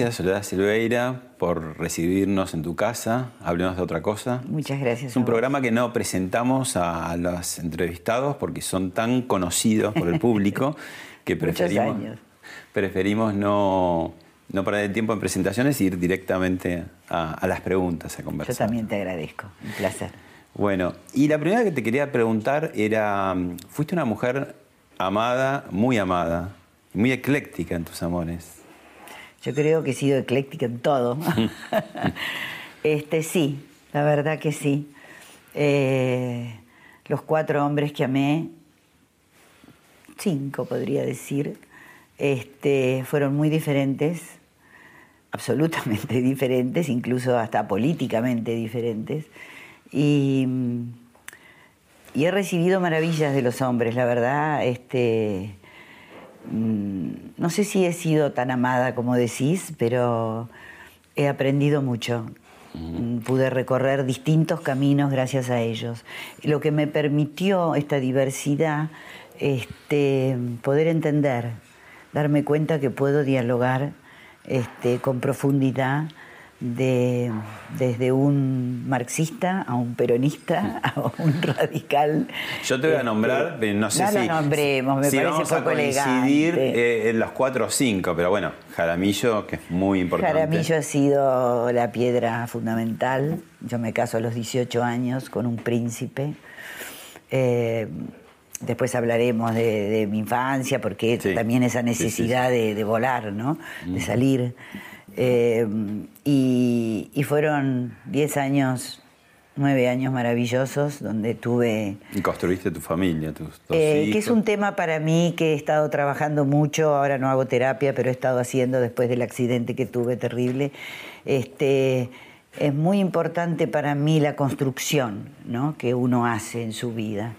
Gracias, Soledad Silveira, por recibirnos en tu casa. Hablemos de otra cosa. Muchas gracias. Es un programa que no presentamos a, a los entrevistados porque son tan conocidos por el público que preferimos, años. preferimos no, no perder el tiempo en presentaciones y ir directamente a, a las preguntas, a Yo conversar. también te agradezco. Un placer. Bueno, y la primera que te quería preguntar era, fuiste una mujer amada, muy amada, muy ecléctica en tus amores. Yo creo que he sido ecléctica en todo. este sí, la verdad que sí. Eh, los cuatro hombres que amé, cinco podría decir, este, fueron muy diferentes, absolutamente diferentes, incluso hasta políticamente diferentes. Y, y he recibido maravillas de los hombres, la verdad. Este, no sé si he sido tan amada como decís, pero he aprendido mucho. Mm, Pude recorrer distintos caminos gracias a ellos. Lo que me permitió esta diversidad, este, poder entender, darme cuenta que puedo dialogar este, con profundidad de- desde un marxista a un peronista a un radical. Yo te voy a Este, nombrar, no sé no si. lo nombremos, me si parece vamos a poco coincidir elegante. eh, en los cuatro o cinco, pero bueno, Jaramillo, que es muy importante. Jaramillo ha sido la piedra fundamental. Yo me caso a los 18 años con un príncipe. Eh, después hablaremos de, de mi infancia, porque Sí. también esa Sí, sí, sí. necesidad De, de volar, ¿no? De salir. Eh, y, y fueron 10 años, 9 años maravillosos, donde tuve Y construiste tu familia, tus dos eh, hijos. que es un tema para mí que he estado trabajando mucho, ahora no hago terapia, pero he estado haciendo después del accidente que tuve terrible. Este, es muy importante para mí la construcción ¿no? que uno hace en su vida.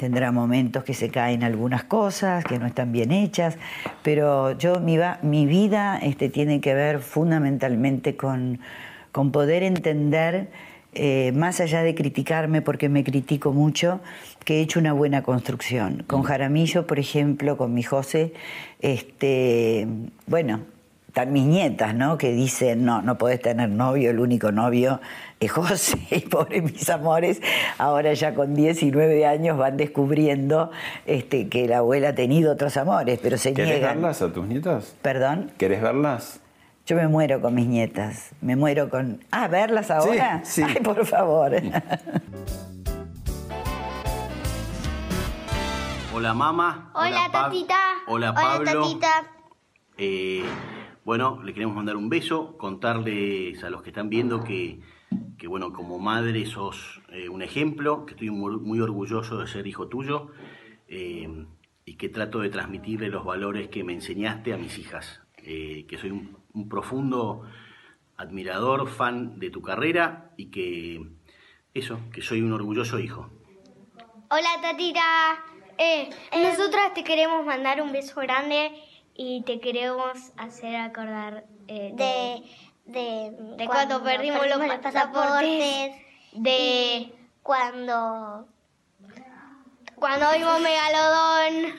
Tendrá momentos que se caen algunas cosas, que no están bien hechas, pero yo mi, va- mi vida este, tiene que ver fundamentalmente con, con poder entender eh, más allá de criticarme, porque me critico mucho, que he hecho una buena construcción. Con Jaramillo, por ejemplo, con mi José, este, bueno, mis nietas, ¿no? Que dicen, no, no podés tener novio, el único novio es José, y pobre mis amores, ahora ya con 19 años van descubriendo este, que la abuela ha tenido otros amores, pero se ¿Querés niegan. verlas a tus nietas? ¿Perdón? ¿Querés verlas? Yo me muero con mis nietas. Me muero con. Ah, verlas ahora. Sí, sí. Ay, por favor. Hola mamá. Hola, Pab- tatita. Hola Hola, Pablo. tatita. Eh, bueno, le queremos mandar un beso, contarles a los que están viendo que, que, bueno, como madre sos eh, un ejemplo, que estoy muy, muy orgulloso de ser hijo tuyo eh, y que trato de transmitirle los valores que me enseñaste a mis hijas, eh, que soy un, un profundo admirador, fan de tu carrera y que eso, que soy un orgulloso hijo. Hola, tatita. Eh, nosotras te queremos mandar un beso grande y te queremos hacer acordar eh, de, de, de cuando, perdimos, los pasaportes, de cuando cuando vimos Megalodón,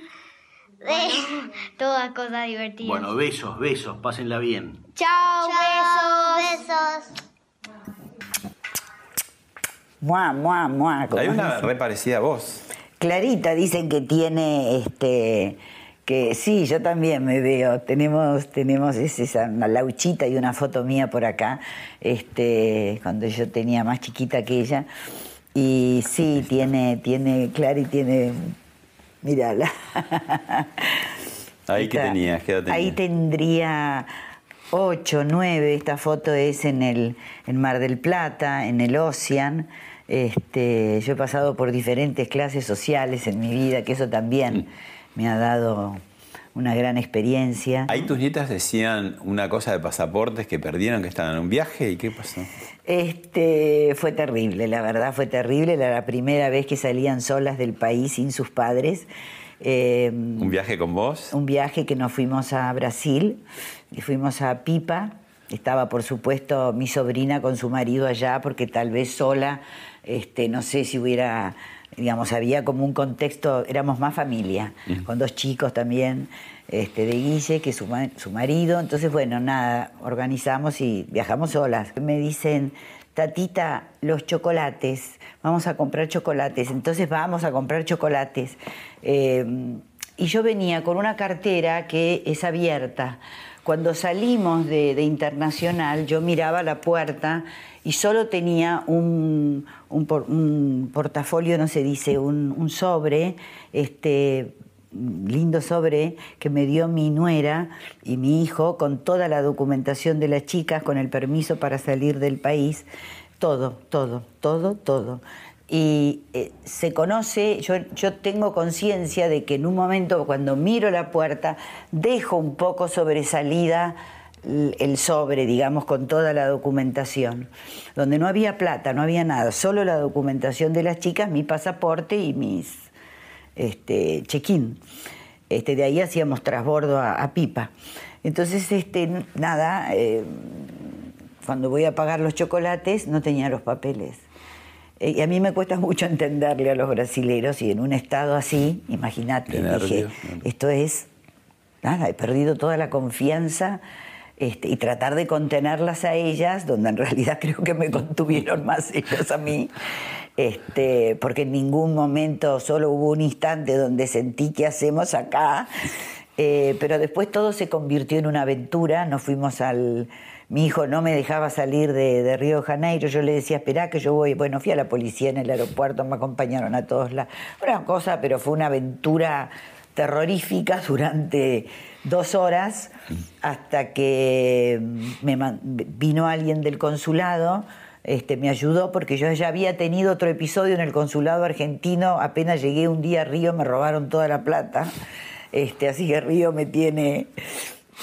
de todas cosas divertidas. Bueno, besos, besos, pásenla bien. Chao, besos. Besos. Mua, mua, mua. Hay una re parecida a vos. Clarita dicen que tiene este que sí, yo también me veo. Tenemos, tenemos es esa una lauchita y una foto mía por acá, este, cuando yo tenía más chiquita que ella. Y sí, tiene, tiene, Clary tiene, mírala. Ahí que tenías, ¿qué edad tenías? Ahí tendría 8, 9, esta foto es en el en Mar del Plata, en el Ocean. Este, yo he pasado por diferentes clases sociales en mi vida, que eso también Mm. Me ha dado una gran experiencia. Ahí tus nietas decían una cosa de pasaportes que perdieron, que estaban en un viaje, ¿y qué pasó? Este, fue terrible, la verdad fue terrible. Era la primera vez que salían solas del país sin sus padres. Eh, ¿Un viaje con vos? un viaje que nos fuimos a Brasil, y fuimos a Pipa. Estaba, por supuesto, mi sobrina con su marido allá, porque tal vez sola, este, no sé si hubiera, digamos, había como un contexto, éramos más familia, con dos chicos también, este, de Guille, que su, su marido. Entonces, bueno, nada, organizamos y viajamos solas. Me dicen, tatita, los chocolates, vamos a comprar chocolates. Entonces vamos a comprar chocolates. Eh, y yo venía con una cartera que es abierta. Cuando salimos de, Internacional, yo miraba la puerta y solo tenía un portafolio, no se dice, un, un sobre, este lindo sobre que me dio mi nuera y mi hijo con toda la documentación de las chicas, con el permiso para salir del país, todo, todo, todo, todo. Y eh, se conoce, yo, yo tengo conciencia de que en un momento cuando miro la puerta, dejo un poco sobresalida el sobre, digamos, con toda la documentación, donde no había plata, no había nada, solo la documentación de las chicas, mi pasaporte y mis este, check-in. Este, de ahí hacíamos trasbordo a, Pipa. Entonces, este, nada, eh, cuando voy a pagar los chocolates no tenía los papeles. Y a mí me cuesta mucho entenderle a los brasileros y en un estado así, imagínate, dije, esto es, nada, he perdido toda la confianza este, y tratar de contenerlas a ellas, donde en realidad creo que me contuvieron más ellas a mí, este, porque en ningún momento, solo hubo un instante donde sentí qué hacemos acá, eh, pero después todo se convirtió en una aventura, nos fuimos al... Mi hijo no me dejaba salir de, Río de Janeiro, yo le decía, espera que yo voy. Bueno, fui a la policía en el aeropuerto, me acompañaron a todos lados. Una cosa, pero fue una aventura terrorífica durante dos horas hasta que me man- vino alguien del consulado, este, me ayudó porque yo ya había tenido otro episodio en el consulado argentino, apenas llegué un día a Río me robaron toda la plata, este, así que Río me tiene...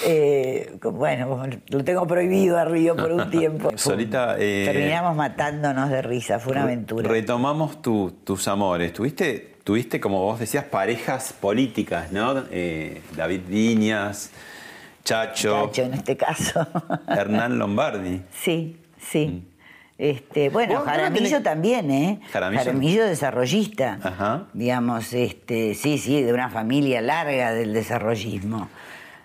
eh, bueno, lo tengo prohibido a Río por un tiempo. Solita, eh, Terminamos matándonos de risa, fue una aventura. Retomamos tu- tus amores. Tuviste, tuviste, como vos decías, parejas políticas, ¿no? Eh, David Viñas, Chacho, Chacho, en este caso. Hernán Lombardi. Sí, sí. Este, bueno, Jaramillo tenés- también, ¿eh? Jaramillo. desarrollista. Ajá. Digamos, este, sí, sí, de una familia larga del desarrollismo.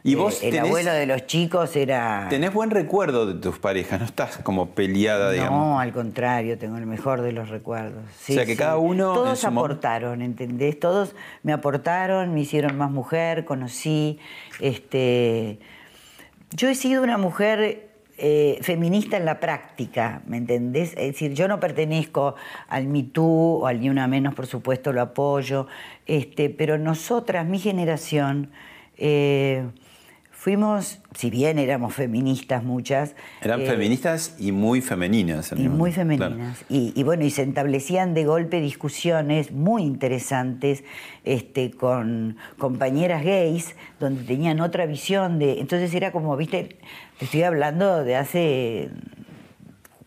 Y Eh, vos el tenés- abuelo de los chicos era. Tenés buen recuerdo de tus parejas, no estás como peleada, digamos. No, al contrario, tengo el mejor de los recuerdos. Sí, O sea, que sí. cada uno en Todos mo- aportaron, ¿entendés? Todos me aportaron, me hicieron más mujer, conocí. Este... Yo he sido una mujer eh, feminista en la práctica, ¿me entendés? Es decir, yo no pertenezco al Me Too o al Ni Una Menos, por supuesto, lo apoyo, este, pero nosotras, mi generación, eh, fuimos, si bien éramos feministas muchas, Eran eh, feministas y muy femeninas. y muy. Claro. femeninas. Y, y bueno, y se establecían de golpe discusiones muy interesantes este, con compañeras gays, donde tenían otra visión de. Entonces era como, viste, te estoy hablando de hace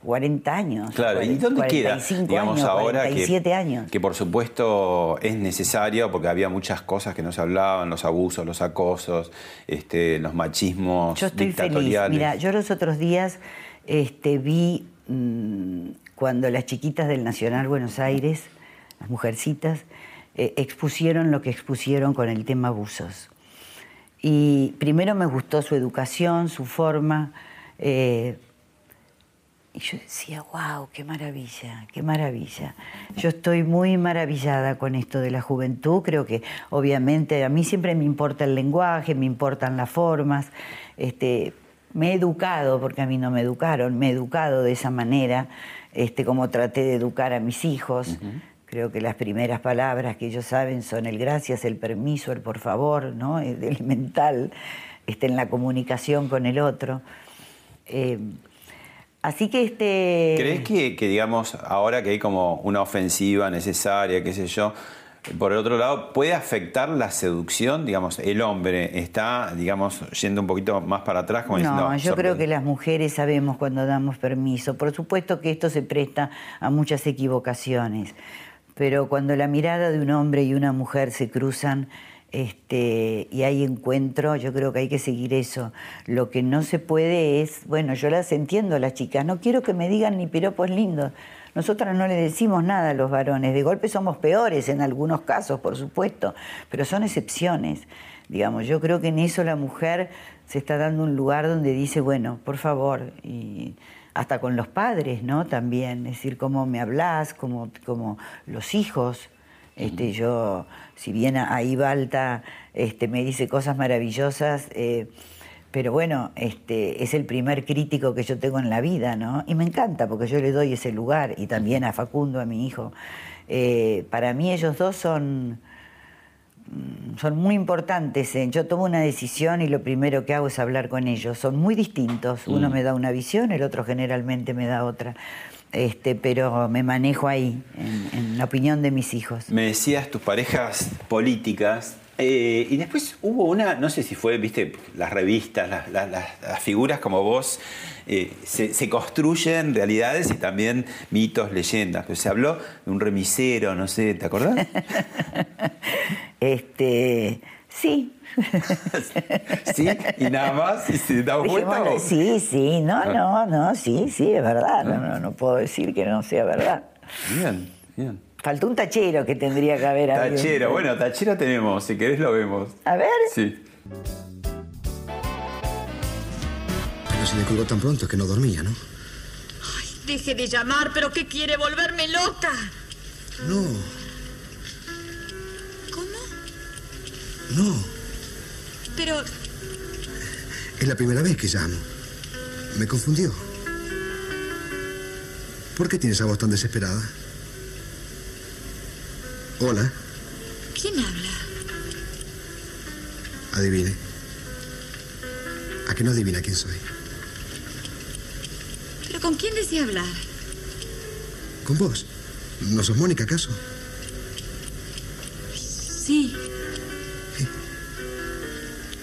40 años. Claro, ¿y dónde queda, 45 digamos, años, ahora 47 que, años. que por supuesto es necesario porque había muchas cosas que no se hablaban, los abusos, los acosos, este, los machismos Yo estoy feliz. dictatoriales? Mira, yo los otros días este, vi mm, cuando las chiquitas del Nacional Buenos Aires, las mujercitas, eh, expusieron lo que expusieron con el tema abusos. Y primero me gustó su educación, su forma. eh, y yo decía, wow, qué maravilla, qué maravilla. Yo estoy muy maravillada con esto de la juventud. Creo que obviamente a mí siempre me importa el lenguaje, me importan las formas. Este, me he educado, porque a mí no me educaron, me he educado de esa manera. este, como traté de educar a mis hijos. Creo que las primeras palabras que ellos saben son el gracias, el permiso, el por favor, ¿no? El elemental, este, en la comunicación con el otro. Eh, así que este. ¿Crees que, que, digamos, ahora que hay como una ofensiva necesaria, qué sé yo, por el otro lado, ¿puede afectar la seducción? Digamos, el hombre está, digamos, yendo un poquito más para atrás. Como no, yo creo que las mujeres sabemos cuando damos permiso. Por supuesto que esto se presta a muchas equivocaciones, pero cuando la mirada de un hombre y una mujer se cruzan, este, y hay encuentro, yo creo que hay que seguir eso. Lo que no se puede es, bueno, yo las entiendo las chicas, no quiero que me digan ni piropos lindos. Nosotras no le decimos nada a los varones, de golpe somos peores en algunos casos, por supuesto, pero son excepciones. Digamos, yo creo que en eso la mujer se está dando un lugar donde dice, bueno, por favor, y hasta con los padres, ¿no? También, es decir, cómo me hablas, como los hijos. Este, yo, si bien ahí Balta este, me dice cosas maravillosas, eh, pero bueno, este, es el primer crítico que yo tengo en la vida, ¿no? Y me encanta porque yo le doy ese lugar y también a Facundo, a mi hijo. Eh, para mí ellos dos son, mm, son muy importantes. ¿eh? Yo tomo una decisión y lo primero que hago es hablar con ellos. Son muy distintos. Uno mm. me da una visión, el otro generalmente me da otra. Este, pero me manejo ahí, en, en la opinión de mis hijos. Me decías tus parejas políticas eh, y después hubo una, no sé si fue, viste, las revistas, las, figuras como vos, eh, se, construyen realidades y también mitos, leyendas. Pero se habló de un remisero, no sé, ¿te acordás? este, sí. sí, y nada más, y se da vuelta. Sí, sí, no, ah. no, no, sí, sí, es verdad. No, no, no puedo decir que no sea verdad. Bien, bien. Faltó un tachero que tendría que haber. Tachero, bueno, tachero tenemos, si querés lo vemos. A ver. Sí. Pero se le colgó tan pronto que no dormía, ¿no? Ay, deje de llamar, pero ¿qué quiere? ¿Volverme loca? No. ¿Cómo? No. Pero... Es la primera vez que llamo. Me confundió. ¿Por qué tienes esa voz tan desesperada? Hola. ¿Quién habla? Adivine. ¿A qué no adivina quién soy? ¿Pero con quién desea hablar? ¿Con vos? ¿No sos Mónica, acaso?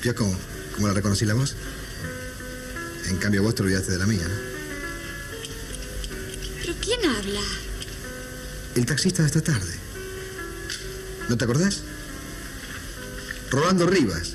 ¿Vio cómo, cómo la reconocí la voz? En cambio, vos te olvidaste de la mía, ¿no? ¿Pero quién habla? El taxista de esta tarde. ¿No te acordás? Rolando Rivas.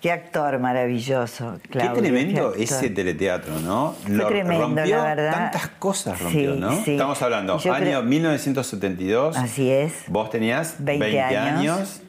Qué actor maravilloso, Claudio. Qué tremendo ese teleteatro, ¿no? Lo tremendo, rompió la verdad. Tantas cosas rompió, ¿no? Estamos hablando, año 1972. Así es. Vos tenías 20, años.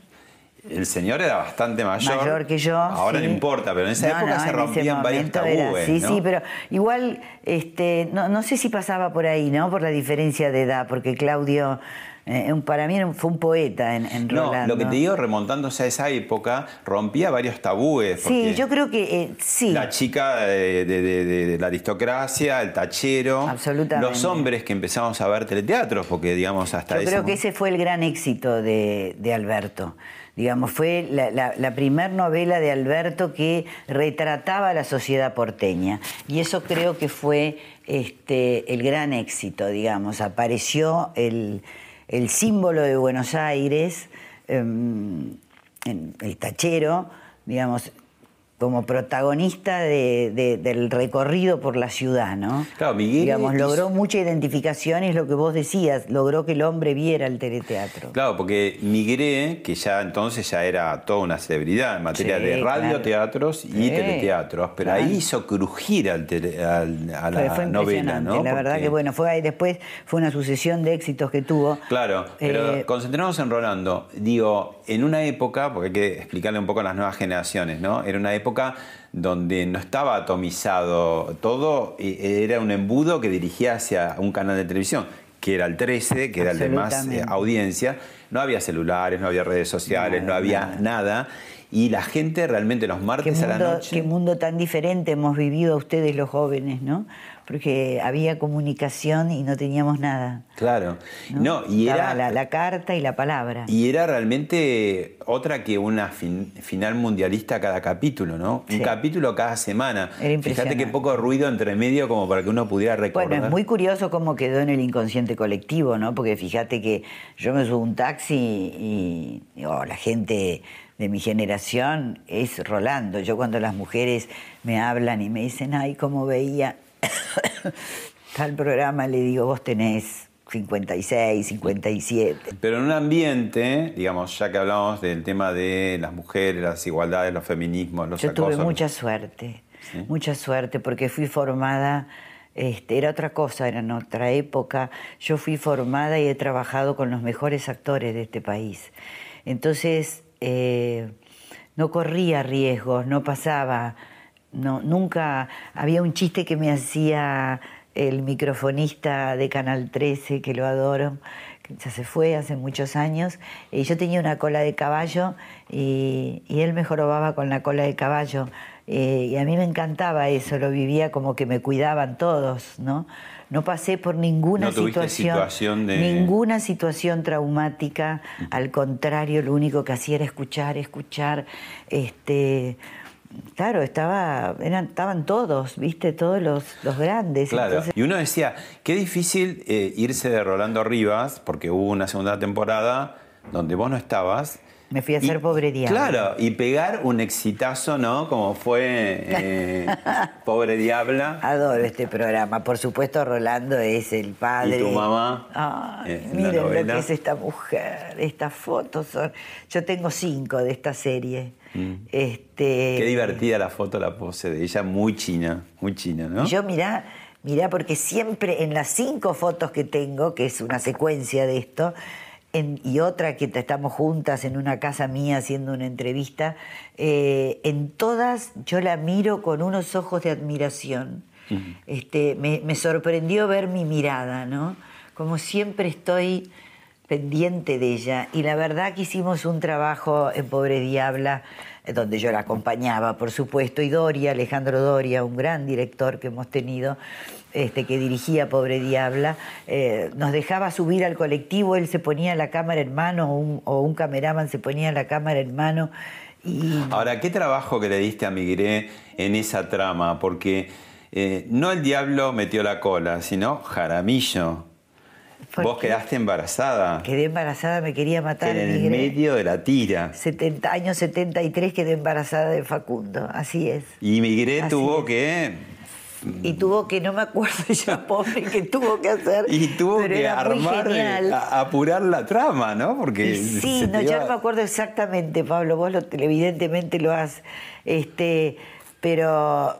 El señor era bastante mayor. Mayor que yo. Ahora no importa, pero en esa época se rompían varios tabúes. sí, sí, pero igual, este, no, no sé si pasaba por ahí, ¿no? Por la diferencia de edad, porque Claudio eh, para mí fue un poeta en, en no, lo que te digo, remontándose a esa época, rompía varios tabúes. Sí, yo creo que eh, sí. La chica de, la aristocracia, el tachero. Absolutamente. Los hombres que empezamos a ver teleteatros, porque digamos hasta Yo creo que ese fue el gran éxito de, Alberto. Digamos, fue la, la, primer novela de Alberto que retrataba la sociedad porteña. Y eso creo que fue este, el gran éxito, digamos. Apareció el el símbolo de Buenos Aires, em, el tachero, digamos, como protagonista de- de- del recorrido por la ciudad, ¿no? Claro, Miguel Digamos, logró mucha identificación y es lo que vos decías, logró que el hombre viera el teleteatro. Claro, porque Migré, que ya entonces ya era toda una celebridad en materia Sí, de claro. radioteatros y Sí, teleteatros, pero claro. ahí hizo crujir al tele- al- a la fue novela, ¿no? la verdad que bueno, fue ahí después fue una sucesión de éxitos que tuvo. Claro, pero Eh, en Rolando. Digo, en una época, porque hay que explicarle un poco a las nuevas generaciones, ¿no? Era una época donde no estaba atomizado todo, era un embudo que dirigía hacia un canal de televisión, que era el 13, que era el de más eh, audiencia. No había celulares, no había redes sociales, Nada, no había nada. nada. Y la gente realmente los martes a la mundo, noche... qué mundo tan diferente hemos vivido ustedes los jóvenes, ¿no? Porque había comunicación y no teníamos nada. Claro. ¿no? No, y Estaba era... la, la carta y la palabra. Y era realmente otra que una fin- final mundialista cada capítulo, ¿no? Sí. Un capítulo cada semana. Era impresionante. Fíjate qué poco ruido entre medio como para que uno pudiera recordar. Bueno, es muy curioso cómo quedó en el inconsciente colectivo, ¿no? Porque fíjate que yo me subo a un taxi y, y, oh, la gente de mi generación es Rolando. Yo cuando las mujeres me hablan y me dicen, ay, cómo veía tal programa, le digo, vos tenés 56, 57. Pero en un ambiente, digamos, ya que hablamos del tema de las mujeres, las igualdades, los feminismos, los Yo tuve mucha suerte, Sí. mucha suerte, porque fui formada, este, era otra cosa, era en otra época. Yo fui formada y he trabajado con los mejores actores de este país. Entonces, eh, no corría riesgos, no pasaba, no, nunca había un chiste que me hacía el microfonista de Canal 13, que lo adoro, que ya se fue hace muchos años, y yo tenía una cola de caballo y, y él me jorobaba con la cola de caballo. Eh, y a mí me encantaba eso, lo vivía como que me cuidaban todos, ¿no? No pasé por ninguna No situación, situación de- ninguna situación traumática, al contrario, lo único que hacía era escuchar, escuchar, este, claro, estaba, eran, estaban todos, viste, todos los, los grandes. Claro, entonces- y uno decía, qué difícil eh, irse de Rolando Rivas, porque hubo una segunda temporada donde vos no estabas. Me fui a hacer pobre diablo. Claro, y pegar un exitazo, ¿no? Como fue eh, Pobre Diabla. Adoro este programa. Por supuesto, Rolando es el padre. ¿Y tu mamá? Ay, miren lo que es esta mujer. Estas fotos son. Yo tengo cinco de esta serie. Este, Mm. Qué divertida la foto, la pose de ella, muy china, muy china, ¿no? Yo mirá, mirá, porque siempre en las cinco fotos que tengo, que es una secuencia de esto, en- y otra que estamos juntas en una casa mía haciendo una entrevista, eh, en todas yo la miro con unos ojos de admiración. este, me, me sorprendió ver mi mirada, ¿no? Como siempre estoy pendiente de ella. Y la verdad que hicimos un trabajo en Pobre Diabla, eh, donde yo la acompañaba, por supuesto, y Doria, Alejandro Doria, un gran director que hemos tenido, este, que dirigía Pobre Diabla, eh, nos dejaba subir al colectivo, él se ponía la cámara en mano, o un, cameraman se ponía la cámara en mano. Y Ahora, ¿qué trabajo que le diste a Migré en esa trama? Porque eh, no el diablo metió la cola, sino Jaramillo. ¿Por Vos quedaste embarazada. quedé embarazada, me quería matar. en el medio de la tira. 70, año 73 quedé embarazada de Facundo, así es. Y Migré Así tuvo es. que. Y tuvo que, no me acuerdo ya, pobre, que tuvo que hacer. Y tuvo pero que armar, eh, a- apurar la trama, ¿no? Porque Y sí, no, iba- no me acuerdo exactamente, Pablo, vos lo- evidentemente lo has, este, pero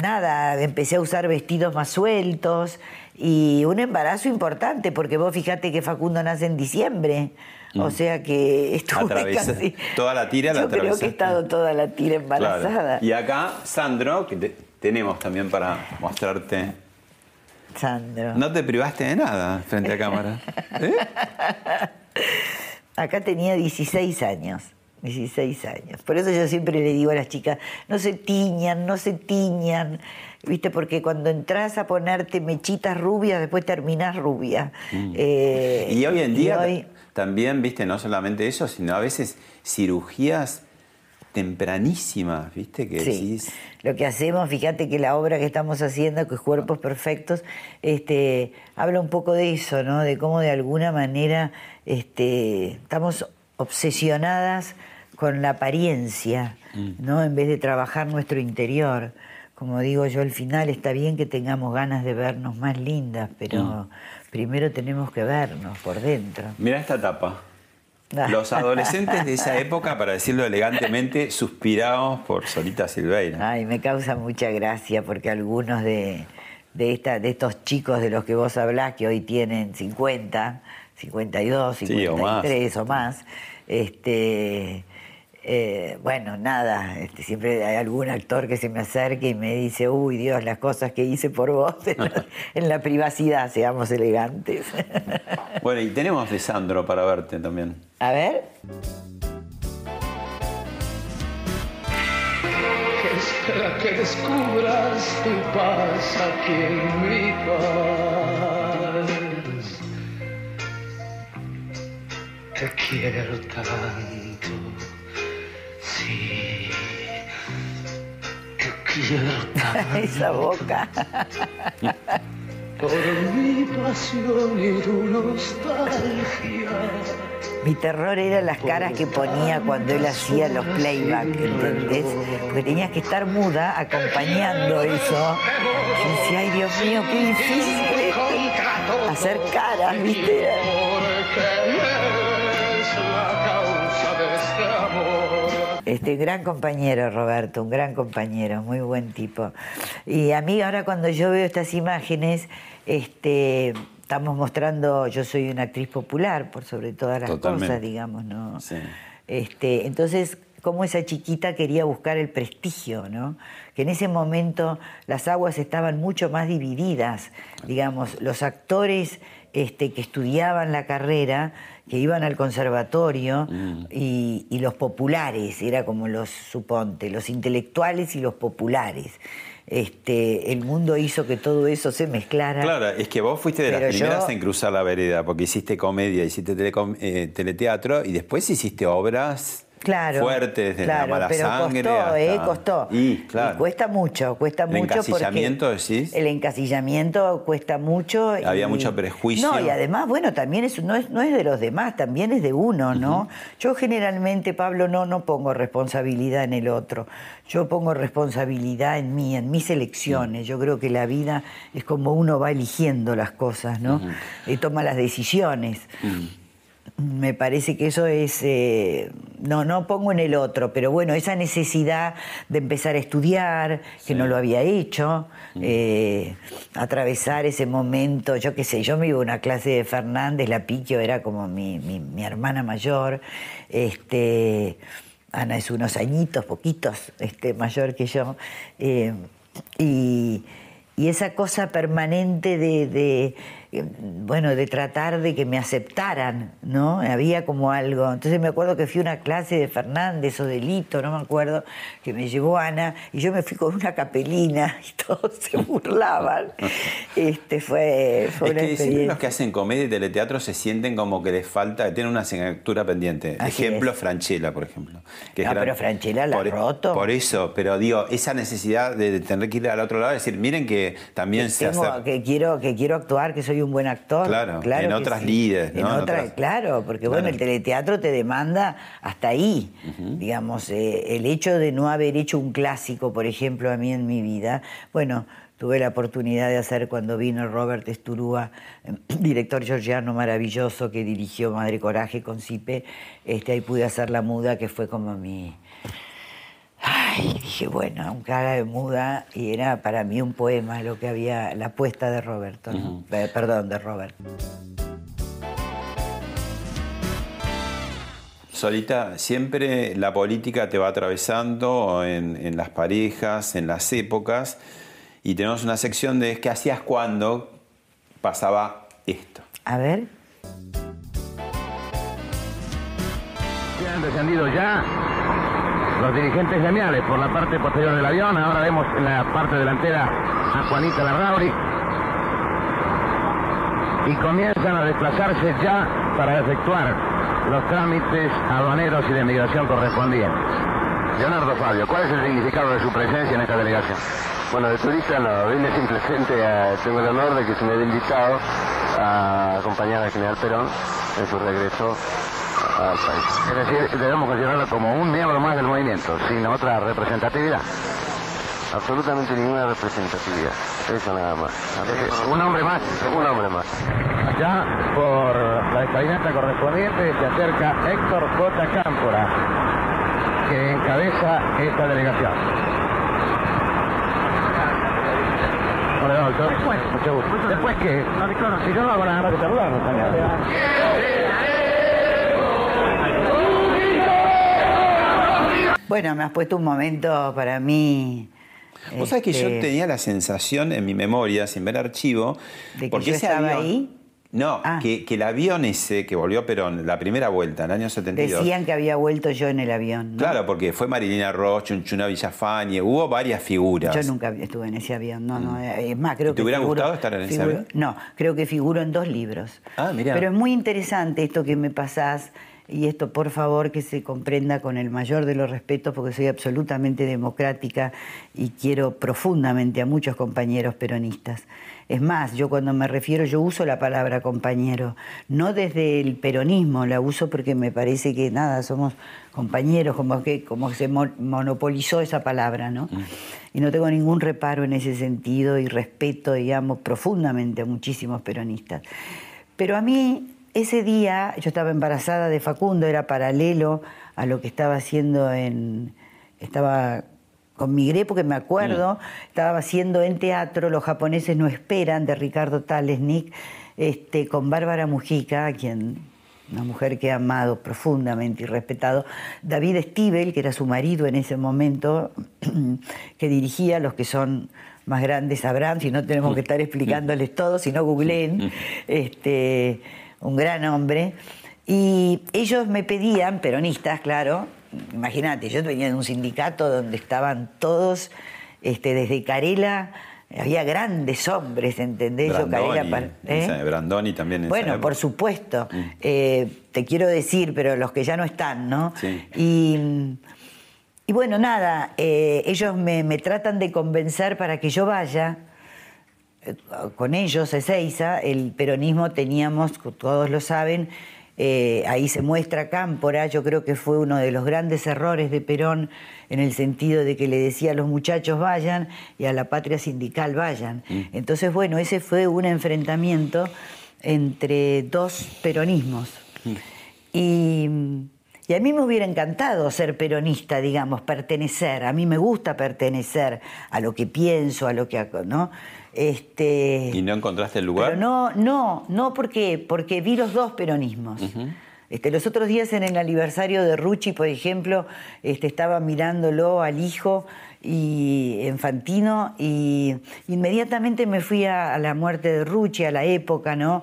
nada, empecé a usar vestidos más sueltos y un embarazo importante, porque vos fíjate que Facundo nace en diciembre. O sea que estuve casi... toda la tira la Yo creo que he estado toda la tira Claro. embarazada. Y acá, Sandro, que te- tenemos también para mostrarte. Sandro. No te privaste de nada frente a cámara. ¿Eh? Acá tenía 16 años. 16 años. Por eso yo siempre le digo a las chicas, no se tiñan, no se tiñan, ¿viste? Porque cuando entras a ponerte mechitas rubias, después terminás rubia. Eh, Mm. Y hoy en día hoy- también, viste, no solamente eso, sino a veces cirugías tempranísimas, viste, que Sí, decís. lo que hacemos, fíjate que la obra que estamos haciendo, que es Cuerpos Perfectos, este, habla un poco de eso, ¿no? De cómo de alguna manera este, estamos obsesionadas con la apariencia, Mm. ¿no? En vez de trabajar nuestro interior. Como digo yo, al final está bien que tengamos ganas de vernos más lindas, pero Mm. primero tenemos que vernos por dentro. Mira esta tapa. Los adolescentes de esa época, para decirlo elegantemente, suspirados por Solita Silveira. Ay, me causa mucha gracia porque algunos de, de, esta, de estos chicos de los que vos hablás, que hoy tienen 50, 52, Sí, o más. 53 o más, este, eh, bueno, nada, este, siempre hay algún actor que se me acerque y me dice, uy Dios, las cosas que hice por vos en la, en la privacidad, seamos elegantes. Bueno, y tenemos de Sandro para verte también. A ver. Espera que descubras tu paz aquí en mi paz. Te quiero tanto, Esa boca. Por mi pasión y tu nostalgia. Mi terror era las caras que ponía cuando él hacía los playback, ¿entendés? Porque tenías que estar muda acompañando eso. Y decía, ay Dios mío, qué difícil hacer caras, ¿viste? Este gran compañero, Roberto, un gran compañero, muy buen tipo. Y a mí ahora cuando yo veo estas imágenes, este, estamos mostrando, yo soy una actriz popular por sobre todas las Totalmente. cosas, digamos, ¿no? Sí. Este, entonces, cómo esa chiquita quería buscar el prestigio, ¿no? Que en ese momento las aguas estaban mucho más divididas, digamos, los actores este, que estudiaban la carrera, que iban al conservatorio, y, y los populares, era como los, suponte, los intelectuales y los populares. Este, el mundo hizo que todo eso se mezclara. Claro, es que vos fuiste de las yo- primeras en cruzar la vereda, porque hiciste comedia, hiciste telecom- eh, teleteatro y después hiciste obras Claro, fuertes de claro, la mala pero sangre. costó, hasta- ¿eh? Costó. Y, claro. Y cuesta mucho, cuesta ¿El mucho. encasillamiento, porque decís? El encasillamiento cuesta mucho. Había mucho prejuicio. No, y además, bueno, también es, no, es, no es de los demás, también es de uno, ¿no? Yo generalmente, Pablo, no, no pongo responsabilidad en el otro. Yo pongo responsabilidad en mí, en mis elecciones. Yo creo que la vida es como uno va eligiendo las cosas, ¿no? Y toma las decisiones. Me parece que eso es, eh, no, no pongo en el otro, pero bueno, esa necesidad de empezar a estudiar, que no lo había hecho, eh, atravesar ese momento, yo qué sé, yo me iba a una clase de Fernández, la Piquio era como mi, mi- mi hermana mayor, este, Ana es unos añitos, poquitos, este, mayor que yo, eh, y, y esa cosa permanente de, de, bueno, de tratar de que me aceptaran, ¿no? Había como algo. Entonces me acuerdo que fui a una clase de Fernández o de Lito, no me acuerdo, que me llevó Ana, y yo me fui con una capelina y todos se burlaban. Este fue, fue Es una que experiencia. los que hacen comedia y teleteatro se sienten como que les falta, tienen una asignatura pendiente. Así ejemplo, es. Franchella, por ejemplo. que No, gran- pero Franchella la por, ha roto. Por eso, pero digo, esa necesidad de tener que ir al otro lado y decir, miren que también se Tengo- hace. que quiero que quiero actuar, que soy un buen actor. Claro, en que otras lides, ¿no? En En otra- otras- Claro, porque bueno, Claro. el teleteatro te demanda hasta ahí. Digamos, eh, el hecho de no haber hecho un clásico, por ejemplo, a mí en mi vida, bueno, tuve la oportunidad de hacer cuando vino Robert Esturúa, eh, director georgiano maravilloso que dirigió Madre Coraje con Cipe, este, ahí pude hacer La Muda, que fue como mi... Ay, dije, bueno, un cara de muda, y era para mí un poema lo que había, la apuesta de Roberto, ¿no? Eh, perdón, de Robert. Solita, siempre la política te va atravesando en, en las parejas, en las épocas, y tenemos una sección de qué hacías cuando pasaba esto. A ver. Se han descendido ya los dirigentes gremiales por la parte posterior del avión. Ahora vemos en la parte delantera a Juanita Larrauri. Y comienzan a desplazarse ya para efectuar los trámites aduaneros y de migración correspondientes. Leonardo Fabio, ¿cuál es el significado de su presencia en esta delegación? Bueno, de turista no, vine simplemente a, tengo el honor de que se me haya invitado a acompañar al general Perón en su regreso al país. Es decir, debemos considerarlo como un miembro más del movimiento, sin otra representatividad. Absolutamente ninguna representatividad. Eso nada más. Un hombre más. Un hombre más. Allá, por la escalinata correspondiente, se acerca Héctor J. Cámpora, que encabeza esta delegación. Hola, doctor. Mucho gusto. ¿Después qué? Si yo no hago nada más que saludarnos, Bueno, me has puesto un momento para mí. Vos sabés que yo este, tenía la sensación en mi memoria, sin ver archivo, ¿De que porque yo estaba avión- ahí? No, Ah. que, que el avión ese que volvió a Perón, la primera vuelta, en el año 72. Decían que había vuelto yo en el avión. ¿no? Claro, porque fue Marilina Roche, Chunchuna Villafañe, hubo varias figuras. Yo nunca estuve en ese avión, no, no. Es más, creo ¿Te que. hubiera figuro- gustado estar en ese avión? No, creo que figuro en dos libros. Ah, mirá. Pero es muy interesante esto que me pasás, y esto por favor que se comprenda con el mayor de los respetos, porque soy absolutamente democrática y quiero profundamente a muchos compañeros peronistas. Es más, yo cuando me refiero, yo uso la palabra compañero, no desde el peronismo, la uso porque me parece que nada, somos compañeros, como que como se mo- monopolizó esa palabra, ¿no? Y no tengo ningún reparo en ese sentido y respeto, digamos, profundamente a muchísimos peronistas. Pero a mí, ese día, yo estaba embarazada de Facundo, era paralelo a lo que estaba haciendo en. Estaba con Migré, porque me acuerdo, estaba haciendo en teatro Los japoneses no esperan, de Ricardo Talesnik, este, con Bárbara Mujica, a quien una mujer que he amado profundamente y respetado, David Stiebel, que era su marido en ese momento, que dirigía los que son más grandes sabrán, si no tenemos que estar explicándoles todo, si no googleen, este, un gran hombre. Y ellos me pedían, peronistas, claro, imagínate, yo venía de un sindicato donde estaban todos, este, desde Carela, había grandes hombres, ¿entendés? Yo Carela, ¿eh? esa- Brandoni también Bueno, por supuesto. Eh, te quiero decir, pero los que ya no están, ¿no? Sí. Y, y bueno, nada, eh, ellos me, me tratan de convencer para que yo vaya. Eh, Con ellos, Ezeiza, el peronismo teníamos, todos lo saben, eh, ahí se muestra Cámpora, yo creo que fue uno de los grandes errores de Perón en el sentido de que le decía a los muchachos vayan y a la patria sindical vayan. Entonces, bueno, ese fue un enfrentamiento entre dos peronismos. Y, y a mí me hubiera encantado ser peronista, digamos, pertenecer. A mí me gusta pertenecer a lo que pienso, a lo que ¿no? Este, ¿Y no encontraste el lugar? pero no, no, no porque, porque vi los dos peronismos. Este, los otros días en el aniversario de Rucci, por ejemplo, este, estaba mirándolo al hijo y en Fantino y inmediatamente me fui a, a la muerte de Rucci, a la época, ¿no?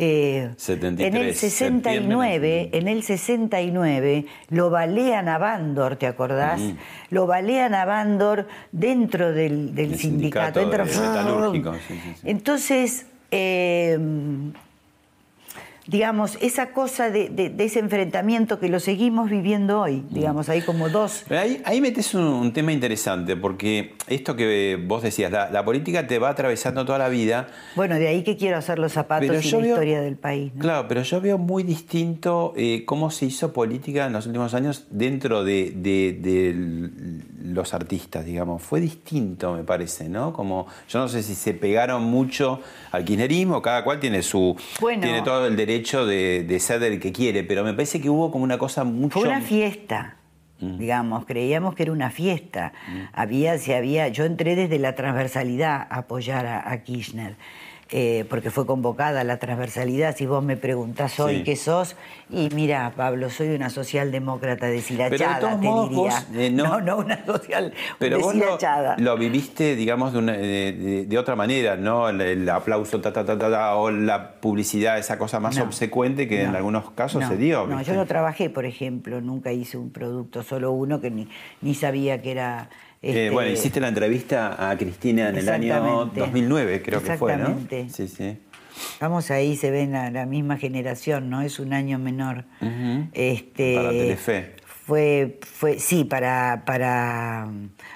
Eh, 73, en el 69, en el 69 lo balean a Bandor, ¿te acordás? Mm. Lo balean a Bandor dentro del, del El sindicato. sindicato entra- de metalúrgicos, sí, sí, sí. Entonces, eh, digamos, esa cosa de, de- de ese enfrentamiento que lo seguimos viviendo hoy, digamos, hay como dos... Pero ahí, ahí metes un, un tema interesante, porque esto que vos decías, la, la política te va atravesando toda la vida. Bueno, de ahí que quiero hacer los zapatos Pero y la veo- historia del país. ¿no? Claro, pero yo veo muy distinto eh, cómo se hizo política en los últimos años dentro de, de- los artistas, digamos. Fue distinto, me parece, ¿no? Como, yo no sé si se pegaron mucho al kirchnerismo, cada cual tiene su. Bueno. tiene todo el derecho de, de ser el que quiere, pero me parece que hubo como una cosa mucho. Fue una fiesta, digamos, creíamos que era una fiesta. Había, se había, yo entré desde la transversalidad a apoyar a, a Kirchner. Eh, porque fue convocada la transversalidad. Si vos me preguntás hoy Sí. qué sos, y mira, Pablo, soy una socialdemócrata deshilachada, Pero de todos te modos diría. vos, eh, no- no, no una social Pero vos lo, deshilachada. lo viviste, digamos, de, una- de- otra manera, ¿no? El, el aplauso, ta, ta, ta, ta, o la publicidad, esa cosa más No. obsecuente que en No. algunos casos No, se dio. No, yo no trabajé, por ejemplo, nunca hice un producto, solo uno que ni, ni sabía que era... Eh, este, bueno, hiciste la entrevista a Cristina en el año Exactamente. 2009, creo que fue, ¿no? Exactamente. Sí, sí. Vamos ahí, se ven la, la misma generación, ¿no? Es un año menor. este, Para Telefe. Fue, fue, sí, para, para,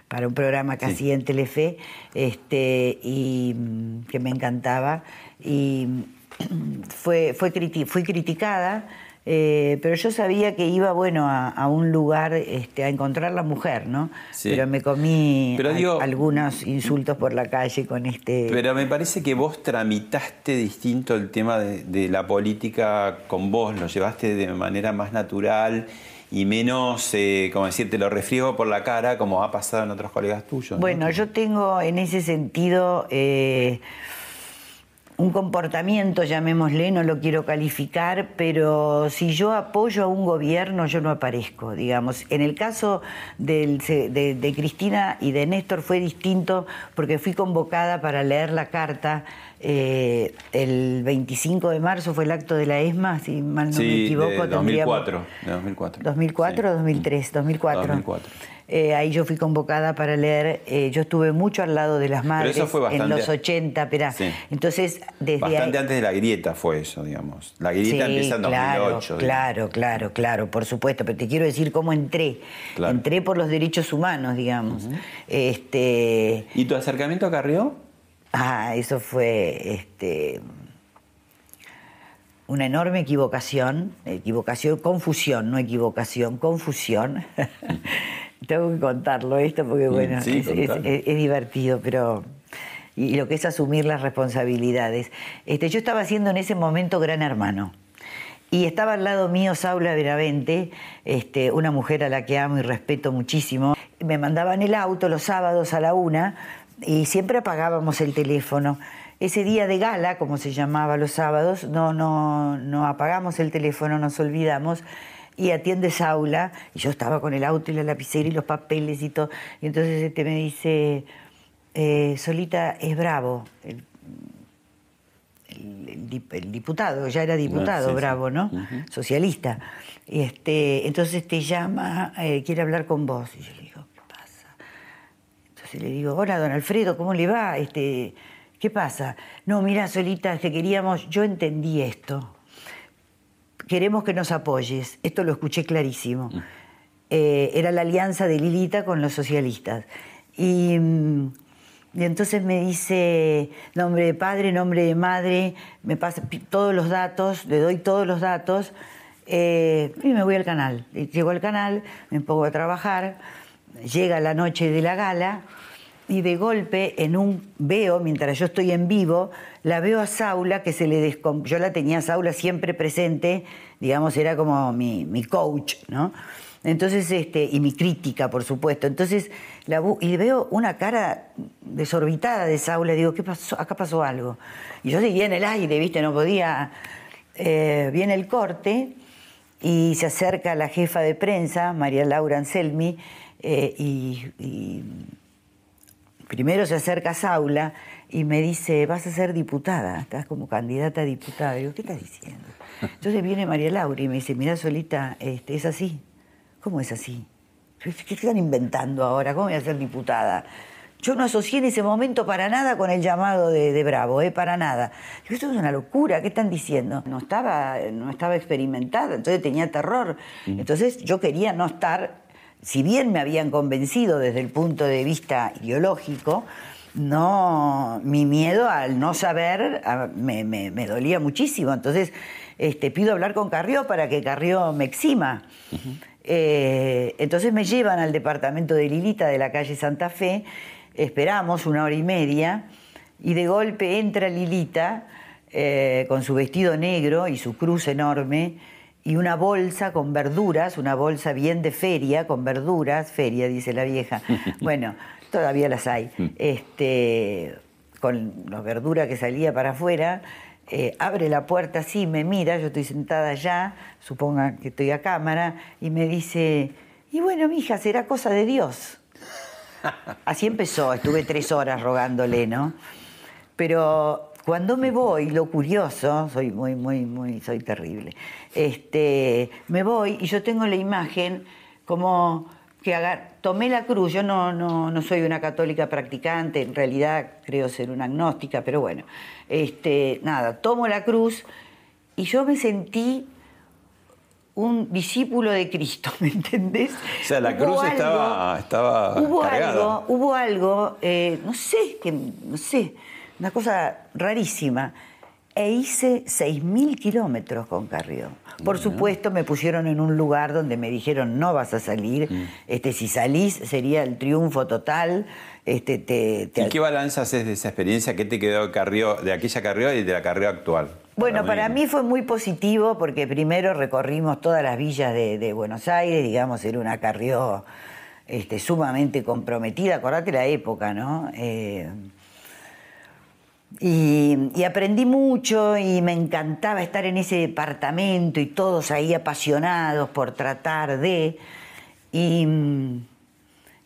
para un programa que Sí. hacía en Telefe, este, y mm, que me encantaba. Y mm, fue, fue criti- fui criticada Eh, pero yo sabía que iba, bueno, a, a un lugar este, a encontrar la mujer, ¿no? Sí. Pero me comí Pero algunos insultos por la calle con este... Pero me parece que vos tramitaste distinto el tema de, de la política con vos, lo llevaste de manera más natural y menos, eh, como decir, te lo refriego por la cara, como ha pasado en otros colegas tuyos. ¿no? Bueno, yo tengo en ese sentido eh, un comportamiento, llamémosle, no lo quiero calificar, pero si yo apoyo a un gobierno, yo no aparezco, digamos. En el caso del- de, de Cristina y de Néstor fue distinto porque fui convocada para leer la carta. eh, el 25 de marzo fue el acto de la ESMA, si mal no me sí, equivoco. de tendríamos- 2004. De 2004. 2004 o 2003, 2004. 2004. Eh, ahí yo fui convocada para leer, eh, yo estuve mucho al lado de las madres eso fue en los 80, espera. Sí. Entonces, desde Bastante ahí... antes de la grieta fue eso, digamos. La grieta Sí, empieza en claro, 2008. digamos. Claro, claro, claro, por supuesto, pero te quiero decir cómo entré. Claro. Entré por los derechos humanos, digamos. Este, ¿Y tu acercamiento a Carrió? Ah, eso fue este, una enorme equivocación, equivocación, confusión, no equivocación, confusión. Tengo que contarlo esto porque, bueno, sí, es, es- contalo. es- es divertido, pero... Y lo que es asumir las responsabilidades. Este, yo estaba haciendo en ese momento Gran Hermano. Y estaba al lado mío Saula Veravente, este, una mujer a la que amo y respeto muchísimo. Me mandaban el auto los sábados a la una y siempre apagábamos el teléfono. Ese día de gala, como se llamaba los sábados, no, no, no apagamos el teléfono, nos olvidamos. Y atiende Saula, y yo estaba con el auto y la lapicera y los papeles y todo. Y entonces este me dice, eh, Solita es bravo, el el, el dip- el diputado, ya era diputado, Ah, sí, sí. Bravo, ¿no? Socialista. Y este, entonces te llama, eh, quiere hablar con vos. Y yo le digo, ¿qué pasa? Entonces le digo, hola, don Alfredo, ¿cómo le va? Este, ¿Qué pasa? No, mira, Solita, te queríamos, yo entendí esto. Queremos que nos apoyes. Esto lo escuché clarísimo. Eh, era la alianza de Lilita con los socialistas. Y, mm, y entonces me dice nombre de padre, nombre de madre, me pasa todos los datos, le doy todos los datos eh, y me voy al canal. Llego al canal, me pongo a trabajar, llega la noche de la gala y de golpe en un veo, mientras yo estoy en vivo, la veo a Saula que se le descom... Yo la tenía a Saula siempre presente, digamos, era como mi, mi coach, ¿no? Entonces, este, y mi crítica, por supuesto. Entonces, la bu- y veo una cara desorbitada de Saula, digo, ¿qué pasó? Acá pasó algo. Y yo seguía en el aire, ¿viste? No podía. Eh, viene el corte y se acerca la jefa de prensa, María Laura Anselmi, eh, y, y primero se acerca Saula y me dice, vas a ser diputada, estás como candidata a diputada. Digo, ¿qué estás diciendo? Entonces viene María Laura y me dice, mirá Solita, este, es así. ¿Cómo es así? ¿Qué qué están inventando ahora? ¿Cómo voy a ser diputada? Yo no asocié en ese momento para nada con el llamado de, de Bravo, ¿eh? para nada. Digo, esto es una locura, ¿qué están diciendo? No estaba, no estaba experimentada, entonces tenía terror. Entonces yo quería no estar, si bien me habían convencido desde el punto de vista ideológico, no, mi miedo al no saber a- me, me- me dolía muchísimo. Entonces este, pido hablar con Carrió para que Carrió me exima. Eh, entonces me llevan al departamento de Lilita de la calle Santa Fe, esperamos una hora y media y de golpe entra Lilita eh, con su vestido negro y su cruz enorme y una bolsa con verduras, una bolsa bien de feria, con verduras, feria dice la vieja. Bueno, todavía las hay. Este, con la verdura que salía para afuera, eh, abre la puerta así, me mira, yo estoy sentada allá, suponga que estoy a cámara, y me dice, y bueno, mija, será cosa de Dios. Así empezó, estuve tres horas rogándole, ¿no? Pero cuando me voy, lo curioso, soy muy, muy, muy, soy terrible. Este, me voy y yo tengo la imagen como que agar- tomé la cruz. Yo no, no, no soy una católica practicante, en realidad creo ser una agnóstica, pero bueno, este, nada, tomo la cruz y yo me sentí un discípulo de Cristo, ¿me entendés? O sea, la Hubo cruz algo- estaba, estaba Hubo cargada. algo, hubo algo, eh, no sé, que, no sé, una cosa rarísima, E hice 6.000 kilómetros con Carrió. Por supuesto, me pusieron en un lugar donde me dijeron, no vas a salir. Mm. Este, si salís, sería el triunfo total. Este, te, te- ¿Y qué balance haces de esa experiencia? ¿Qué te quedó de, Carrió, de aquella Carrió y de la Carrió actual? Bueno, para mí fue muy positivo porque primero recorrimos todas las villas de, de Buenos Aires, digamos, era una Carrió este, sumamente comprometida, acordate la época, ¿no? Eh, y, aprendí mucho y me encantaba estar en ese departamento y todos ahí apasionados por tratar de... Y,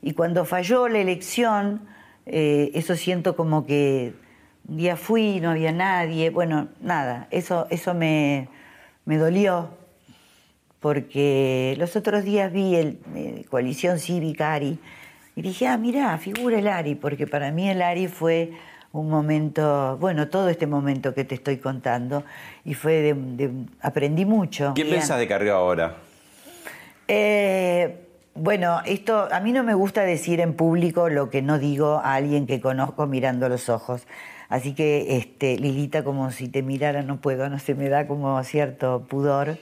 y cuando falló la elección, eh, eso siento como que un día fui, no había nadie, bueno, nada, eso, eso me, me dolió, porque los otros días vi el eh, Coalición Cívica ARI y dije, ah, mirá, figura el ARI, porque para mí el ARI fue un momento, bueno, todo este momento que te estoy contando, y fue de, de- aprendí mucho. ¿Qué piensas de Carrió ahora? eh, bueno, esto a mí no me gusta decir en público lo que no digo a alguien que conozco mirando los ojos. Así que, este, Lilita, como si te mirara, no puedo, no se me da como cierto pudor.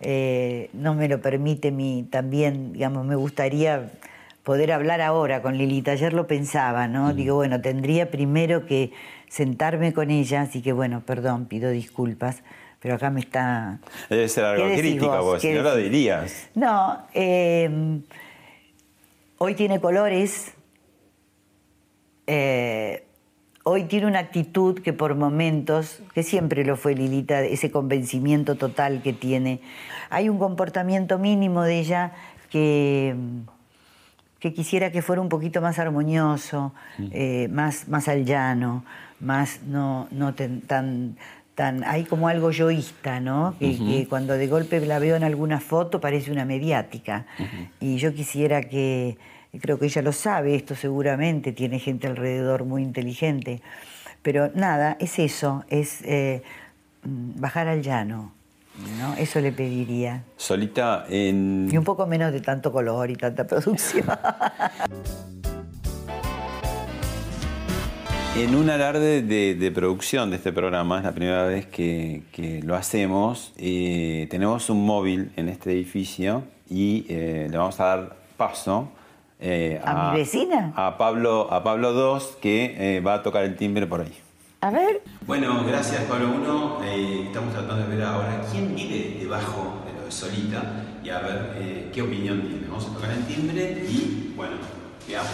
Eh, no me lo permite mi también, digamos, me gustaría poder hablar ahora con Lilita. Ayer lo pensaba, ¿no? Digo, bueno, tendría primero que sentarme con ella, así que bueno, perdón, pido disculpas, pero acá me está Debe ser algo ¿Qué decís crítica vos? vos, si ¿Qué no lo dirías. No, eh, hoy tiene colores, eh, hoy tiene una actitud que por momentos, que siempre lo fue Lilita, ese convencimiento total que tiene. Hay un comportamiento mínimo de ella que, que quisiera que fuera un poquito más armonioso, eh, más, más al llano, más no, no ten- tan, tan... Hay como algo yoísta, ¿no? Que cuando de golpe la veo en alguna foto parece una mediática. Y yo quisiera que, creo que ella lo sabe, esto seguramente, tiene gente alrededor muy inteligente. Pero nada, es eso, es eh, mm, bajar al llano, ¿no? Eso le pediría. Solita, en... Y un poco menos de tanto color y tanta producción. En un alarde de, de producción de este programa, es la primera vez que, que lo hacemos, eh, tenemos un móvil en este edificio y eh, le vamos a dar paso eh, ¿A mi vecina? a Pablo, a Pablo 2, que eh, va a tocar el timbre por ahí. A ver. Bueno, gracias Pablo 1. estamos tratando de ver ahora quién vive debajo de lo de Solita y a ver eh, qué opinión tiene. Vamos a tocar el timbre y, bueno, veamos.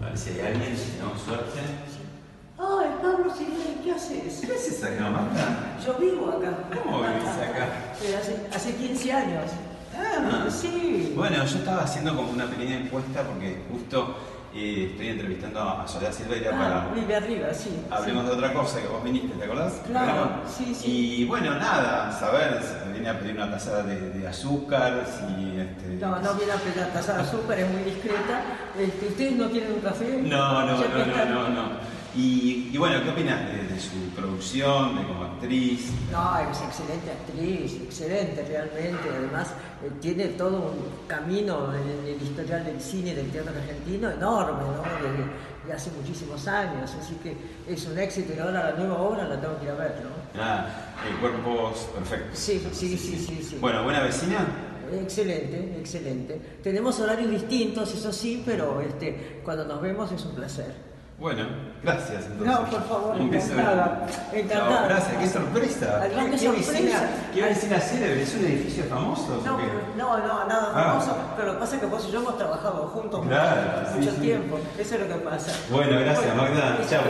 A ver si hay alguien, si tenemos suerte. Ay, Pablo Silveri, ¿qué haces? ¿Qué haces acá, Marta? Yo vivo acá. ¿Cómo vivís acá? Eh, hace, hace 15 años. Ah, sí. Bueno, yo estaba haciendo como una pequeña encuesta porque justo eh, estoy entrevistando a Soledad Silveira Ah, para... vive arriba, sí. Hablemos sí. de otra cosa que vos viniste, ¿te acordás? Claro, sí, sí. Y bueno, nada, saber, viene a pedir una taza de, de azúcar, si este... No, no viene a pedir la taza de azúcar, es muy discreta. Este, ¿Ustedes no quieren un café? No, no, no, no, no, no. Y, y bueno, ¿qué opinas de, de su producción, de como actriz? No, es excelente actriz, excelente realmente. Además, eh, tiene todo un camino en el historial del cine y del teatro argentino enorme, ¿no? Desde, de hace muchísimos años. Así que es un éxito y ahora la nueva obra la tengo que ir a ver, ¿no? Ah, el cuerpos perfectos. Sí, sí, sí, sí, sí. Bueno, ¿buena vecina? Excelente, excelente. Tenemos horarios distintos, eso sí, pero este, cuando nos vemos es un placer. Bueno, gracias entonces. No, por favor, Un beso encantada, encantada. No, gracias, qué sorpresa. Además, qué ¿Qué sorpresa. vecina, qué vecina célebre? ¿Es un edificio famoso? No, no, no, nada Ah. famoso. Pero lo que pasa es que vos y yo hemos trabajado juntos Claro, mucho, sí, mucho sí. tiempo. Eso es lo que pasa. Bueno, gracias, Magda. Chao.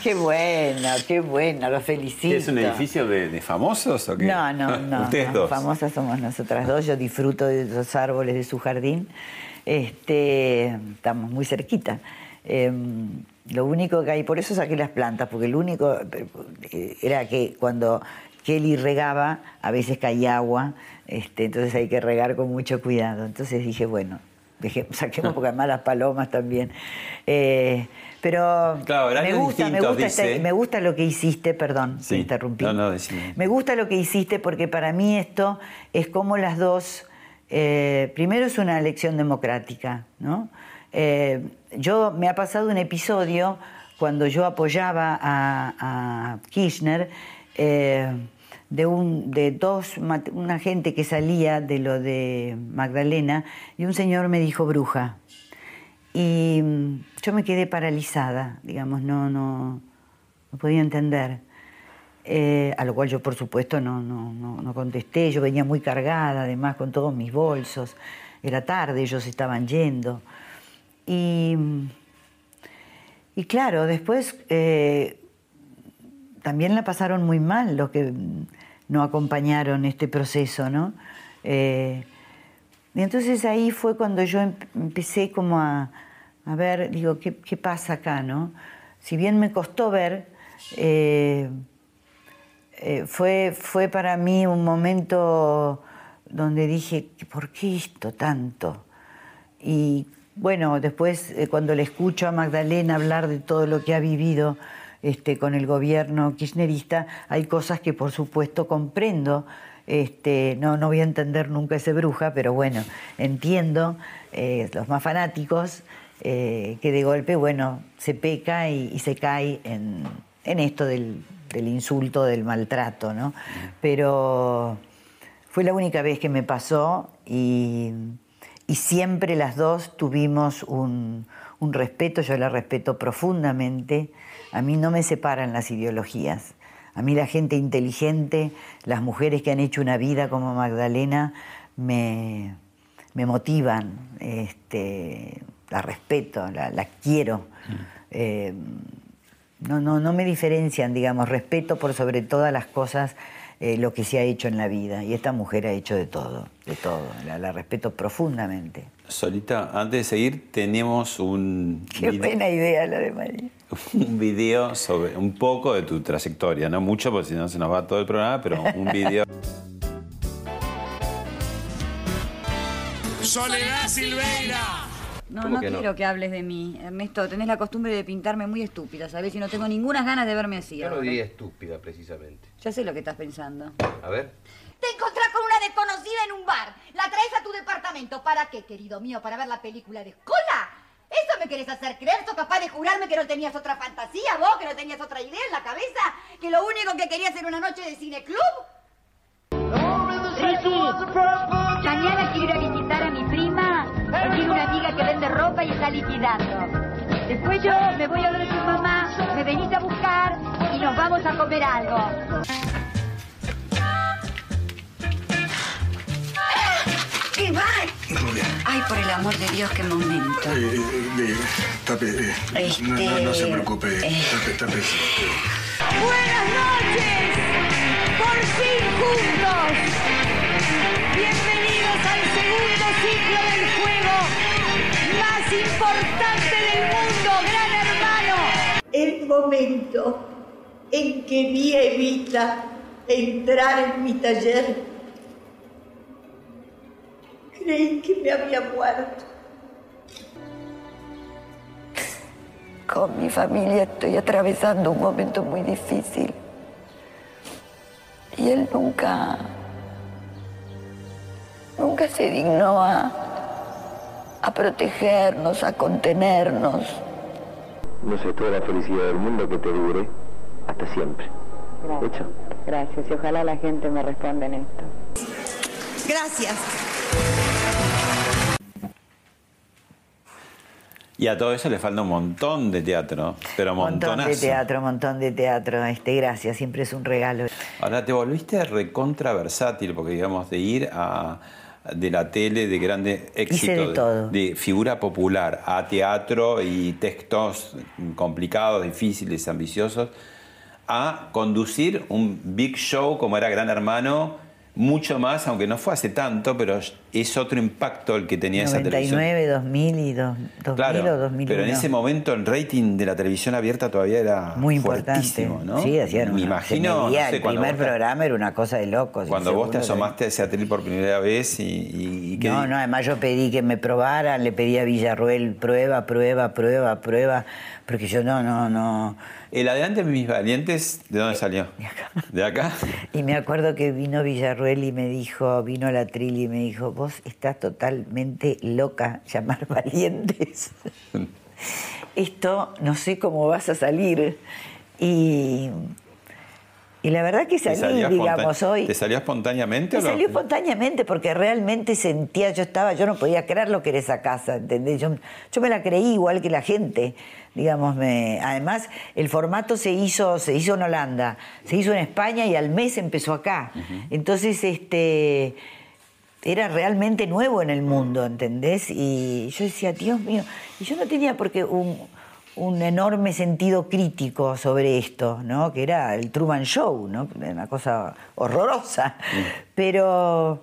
Qué bueno, qué bueno, lo felicito. ¿Es un edificio de, de famosos o qué? No, no, no. Ustedes no, dos. Famosas somos nosotras dos. Yo disfruto de los árboles de su jardín. Este, estamos muy cerquita. Eh, lo único que hay, por eso saqué las plantas, porque lo único eh, era que cuando Kelly regaba, a veces caía agua, este, entonces hay que regar con mucho cuidado. Entonces dije, bueno, dejé- saquemos porque además las palomas también. Eh, pero Claro, me gusta, me gusta, este- me gusta lo que hiciste, perdón, Sí. te interrumpí. No, no, decime. Me gusta lo que hiciste porque para mí esto es como las dos Eh, primero es una elección democrática, ¿no? Eh, yo me ha pasado un episodio cuando yo apoyaba a, a Kirchner eh, de, un, de dos, una gente que salía de lo de Magdalena y un señor me dijo bruja. Y mm, yo me quedé paralizada, digamos, no, no, no podía entender. Eh, a lo cual yo, por supuesto, no, no, no, no contesté. Yo venía muy cargada, además, con todos mis bolsos. Era tarde, ellos estaban yendo. Y, y claro, después eh, también la pasaron muy mal los que no acompañaron este proceso, ¿no? Eh, y entonces ahí fue cuando yo em- empecé como a, a ver, digo, ¿qué, qué pasa acá, no? Si bien me costó ver, eh, fue, fue para mí un momento donde dije, ¿por qué esto tanto? Y bueno, después eh, cuando le escucho a Magdalena hablar de todo lo que ha vivido este, con el gobierno kirchnerista, hay cosas que por supuesto comprendo. Este, no, no voy a entender nunca ese bruja, pero bueno, entiendo eh, los más fanáticos eh, que de golpe, bueno, se peca y, y se cae en, en esto del, del insulto, del maltrato, ¿no? Pero fue la única vez que me pasó y, y siempre las dos tuvimos un, un respeto, yo la respeto profundamente. A mí no me separan las ideologías. A mí la gente inteligente, las mujeres que han hecho una vida como Magdalena, me, me motivan, este, la respeto, la, la quiero. Eh, no, no, no me diferencian, digamos, respeto por sobre todas las cosas eh, lo que se ha hecho en la vida. Y esta mujer ha hecho de todo, de todo. La, la respeto profundamente. Solita, antes de seguir, tenemos un, Qué vide- buena idea la de María. un video sobre un poco de tu trayectoria, no mucho, porque si no se nos va todo el programa, pero un video. Soledad Silveira. No, ¿Cómo no que no? quiero que hables de mí. Ernesto, tenés la costumbre de pintarme muy estúpida, ¿sabes? Y no tengo ninguna ganas de verme así Yo no ahora. diría estúpida, precisamente. Ya sé lo que estás pensando. A ver. Te encontrás con una desconocida en un bar. La traes a tu departamento. ¿Para qué, querido mío? ¿Para ver la película de escola? ¿Eso me querés hacer creer? ¿Sos capaz de jurarme que no tenías otra fantasía, vos? ¿Que no tenías otra idea en la cabeza? ¿Que lo único que querías era una noche de cineclub? Ricky, mañana quiero ir a visitar a mi prima, que tiene una ropa y está liquidando. Después yo me voy a ver de tu mamá, me venís a buscar y nos vamos a comer algo. ¿Qué va? Rubia, Ay, por el amor de Dios, qué momento. eh, eh, eh, tape, eh, no, no, no se preocupe, tape, tape. ¡Buenas noches! ¡Por fin juntos! Bienvenidos al segundo ciclo del juego más importante del mundo, Gran Hermano. El momento en que vi a Evita entrar en mi taller, creí que me había muerto. Con mi familia estoy atravesando un momento muy difícil. Y él nunca, nunca se dignó a, a protegernos, a contenernos. No sé, toda la felicidad del mundo que te dure hasta siempre. ¿Hecho? Gracias y ojalá la gente me responda en esto. Gracias. Y a todo eso le falta un montón de teatro, pero Montón de montonazo. teatro, montón de teatro. Este, gracias, siempre es un regalo. Ahora te volviste recontra versátil, porque digamos, de ir a de la tele de grande éxito, de todo. de figura popular a teatro y textos complicados, difíciles, ambiciosos, a conducir un big show como era Gran Hermano, mucho más, aunque no fue hace tanto, pero es otro impacto el que tenía esa televisión. 99, 2000 y dos- 2000 Claro, o 2001. pero en ese momento el rating de la televisión abierta todavía era Muy importante. ¿no? Sí, hacían Me imagino, no sé, el primer vos programa era una cosa de locos. cuando vos te asomaste a ese atril por primera vez y, y- No, no, además yo pedí que me probaran, le pedí a Villarruel prueba, prueba, prueba, prueba, porque yo no, no, no. El adelante de mis valientes, ¿de dónde salió? ¿De acá? Y me acuerdo que vino Villarruel y me dijo, vino la tril y me dijo, vos vos estás totalmente loca, llamar valientes. Esto no sé cómo vas a salir. Y, y la verdad que ¿Te salí, digamos, hoy. ¿Te salió espontáneamente Me o no? salió espontáneamente porque realmente sentía, yo estaba, yo no podía creer lo que era esa casa, ¿entendés? Yo, yo me la creí igual que la gente, digamos, me, además el formato se hizo, se hizo en Holanda, se hizo en España y al mes empezó acá. Entonces, este era realmente nuevo en el mundo, ¿entendés? Y yo decía, Dios mío, y yo no tenía porque un, un enorme sentido crítico sobre esto, ¿no? Que era el Truman Show, ¿no? Una cosa horrorosa. Pero,